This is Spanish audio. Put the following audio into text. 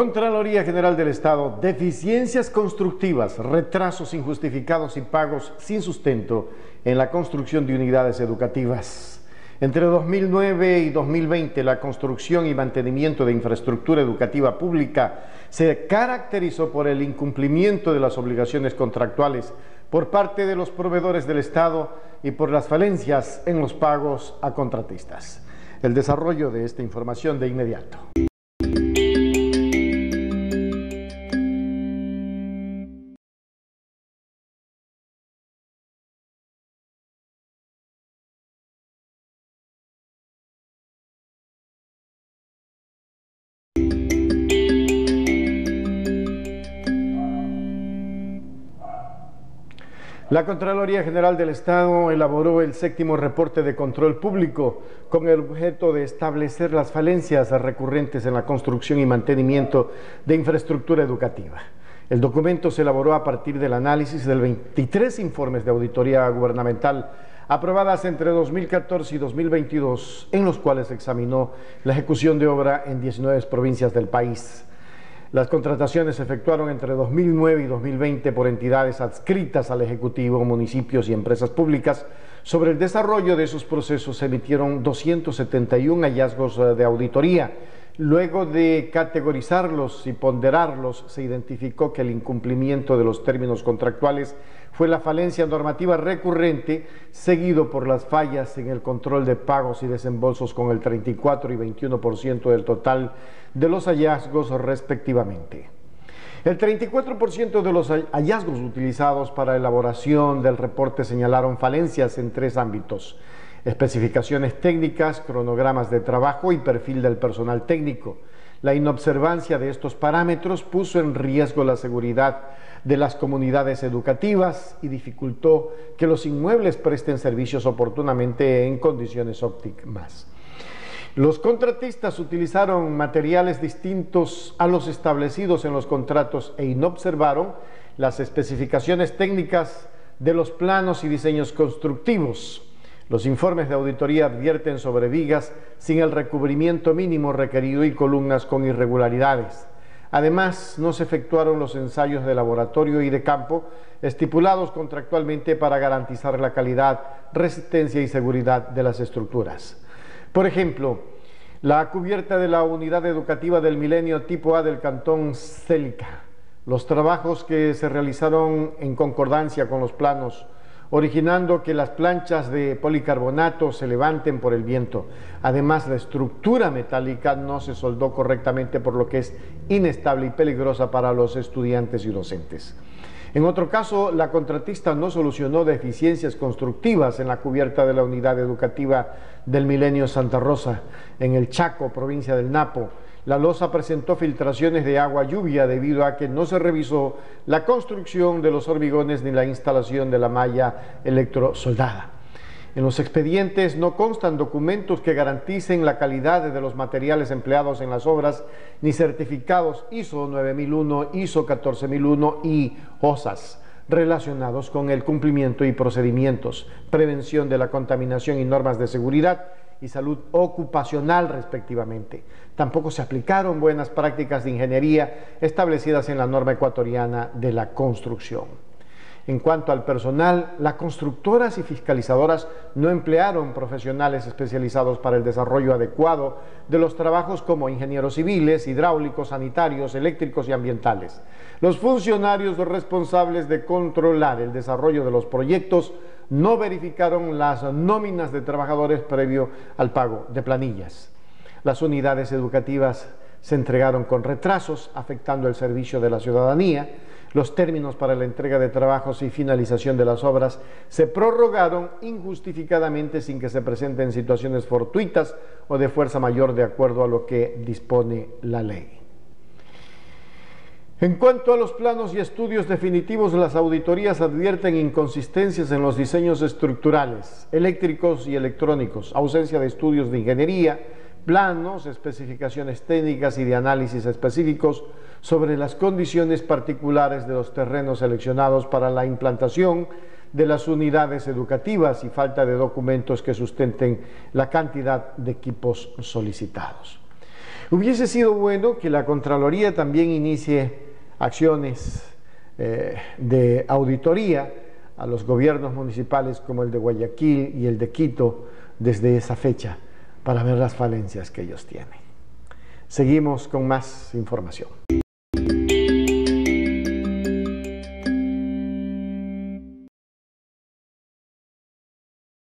Contraloría General del Estado, deficiencias constructivas, retrasos injustificados y pagos sin sustento en la construcción de unidades educativas. Entre 2009 y 2020, la construcción y mantenimiento de infraestructura educativa pública se caracterizó por el incumplimiento de las obligaciones contractuales por parte de los proveedores del Estado y por las falencias en los pagos a contratistas. El desarrollo de esta información de inmediato. La Contraloría General del Estado elaboró el séptimo reporte de control público con el objeto de establecer las falencias recurrentes en la construcción y mantenimiento de infraestructura educativa. El documento se elaboró a partir del análisis de 23 informes de auditoría gubernamental aprobadas entre 2014 y 2022, en los cuales examinó la ejecución de obra en 19 provincias del país. Las contrataciones se efectuaron entre 2009 y 2020 por entidades adscritas al Ejecutivo, municipios y empresas públicas. Sobre el desarrollo de esos procesos se emitieron 271 hallazgos eh, de auditoría. Luego de categorizarlos y ponderarlos, se identificó que el incumplimiento de los términos contractuales fue la falencia normativa recurrente, seguido por las fallas en el control de pagos y desembolsos con el 34 y 21% del total de los hallazgos respectivamente. El 34% de los hallazgos utilizados para elaboración del reporte señalaron falencias en tres ámbitos. Especificaciones técnicas, cronogramas de trabajo y perfil del personal técnico. La inobservancia de estos parámetros puso en riesgo la seguridad de las comunidades educativas y dificultó que los inmuebles presten servicios oportunamente en condiciones óptimas. Los contratistas utilizaron materiales distintos a los establecidos en los contratos e inobservaron las especificaciones técnicas de los planos y diseños constructivos. Los informes de auditoría advierten sobre vigas sin el recubrimiento mínimo requerido y columnas con irregularidades. Además, no se efectuaron los ensayos de laboratorio y de campo estipulados contractualmente para garantizar la calidad, resistencia y seguridad de las estructuras. Por ejemplo, la cubierta de la unidad educativa del milenio tipo A del cantón Célica, los trabajos que se realizaron en concordancia con los planos originando que las planchas de policarbonato se levanten por el viento. Además, la estructura metálica no se soldó correctamente, por lo que es inestable y peligrosa para los estudiantes y docentes. En otro caso, la contratista no solucionó deficiencias constructivas en la cubierta de la unidad educativa del Milenio Santa Rosa, en el Chaco, provincia del Napo. La losa presentó filtraciones de agua lluvia debido a que no se revisó la construcción de los hormigones ni la instalación de la malla electrosoldada. En los expedientes no constan documentos que garanticen la calidad de los materiales empleados en las obras, ni certificados ISO 9001, ISO 14001 y OSAS relacionados con el cumplimiento y procedimientos, prevención de la contaminación y normas de seguridad y salud ocupacional respectivamente. Tampoco se aplicaron buenas prácticas de ingeniería establecidas en la norma ecuatoriana de la construcción. En cuanto al personal, las constructoras y fiscalizadoras no emplearon profesionales especializados para el desarrollo adecuado de los trabajos como ingenieros civiles, hidráulicos, sanitarios, eléctricos y ambientales. Los funcionarios responsables de controlar el desarrollo de los proyectos no verificaron las nóminas de trabajadores previo al pago de planillas. Las unidades educativas se entregaron con retrasos, afectando el servicio de la ciudadanía. Los términos para la entrega de trabajos y finalización de las obras se prorrogaron injustificadamente sin que se presenten situaciones fortuitas o de fuerza mayor de acuerdo a lo que dispone la ley. En cuanto a los planos y estudios definitivos, las auditorías advierten inconsistencias en los diseños estructurales, eléctricos y electrónicos, ausencia de estudios de ingeniería, planos, especificaciones técnicas y de análisis específicos sobre las condiciones particulares de los terrenos seleccionados para la implantación de las unidades educativas y falta de documentos que sustenten la cantidad de equipos solicitados. Hubiese sido bueno que la Contraloría también inicie acciones eh, de auditoría a los gobiernos municipales como el de Guayaquil y el de Quito desde esa fecha para ver las falencias que ellos tienen. Seguimos con más información.